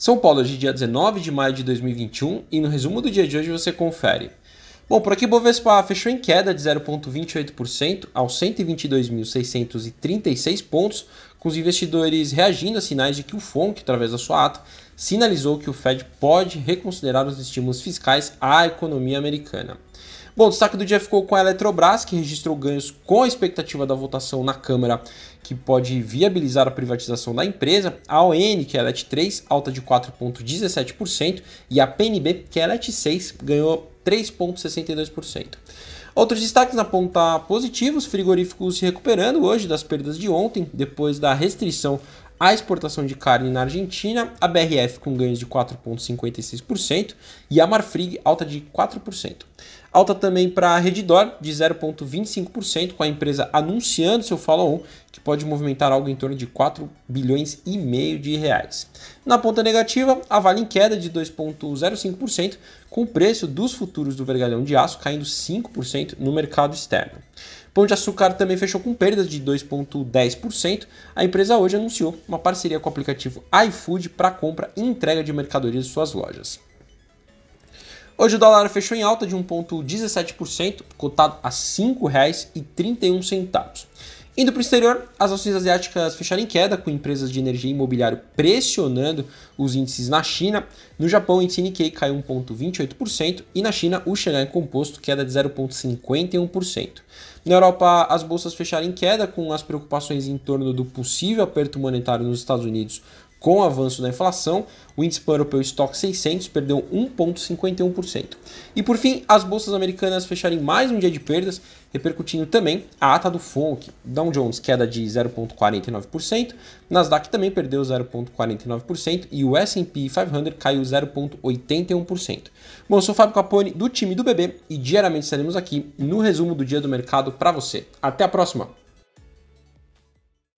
São Paulo, hoje dia 19 de maio de 2021 e no resumo do dia de hoje você confere. Bom, por aqui Bovespa fechou em queda de 0,28% aos 122.636 pontos, com os investidores reagindo a sinais de que o FONC, através da sua ata, sinalizou que o Fed pode reconsiderar os estímulos fiscais à economia americana. Bom, o destaque do dia ficou com a Eletrobras, que registrou ganhos com a expectativa da votação na Câmara, que pode viabilizar a privatização da empresa. A ON, que é a LET 3, alta de 4,17%, e a PNB, que é a LET 6, ganhou 3,62%. Outros destaques na ponta positiva, os frigoríficos se recuperando hoje das perdas de ontem, depois da restrição à exportação de carne na Argentina, a BRF com ganhos de 4,56% e a Marfrig alta de 4%. Alta também para a Redditor de 0,25%, com a empresa anunciando seu follow-on, que pode movimentar algo em torno de 4 bilhões e meio de reais. Na ponta negativa, a Vale em queda de 2,05%, com o preço dos futuros do vergalhão de aço caindo 5% no mercado externo. Pão de Açúcar também fechou com perdas de 2,10%. A empresa hoje anunciou uma parceria com o aplicativo iFood para compra e entrega de mercadorias de suas lojas. Hoje o dólar fechou em alta de 1,17%, cotado a R$ 5,31. Indo para o exterior, as ações asiáticas fecharam em queda, com empresas de energia e imobiliário pressionando os índices na China. No Japão, o índice Nikkei caiu 1,28% e na China, o Xangai Composto queda de 0,51%. Na Europa, as bolsas fecharam em queda, com as preocupações em torno do possível aperto monetário nos Estados Unidos com o avanço da inflação, o índice pan-europeu Stock 600 perdeu 1,51%. E por fim, as bolsas americanas fecharam mais um dia de perdas, repercutindo também a ata do FONC. Dow Jones queda de 0,49%, Nasdaq também perdeu 0,49% e o S&P 500 caiu 0,81%. Bom, eu sou o Fábio Capone do time do BB e diariamente estaremos aqui no resumo do dia do mercado para você. Até a próxima!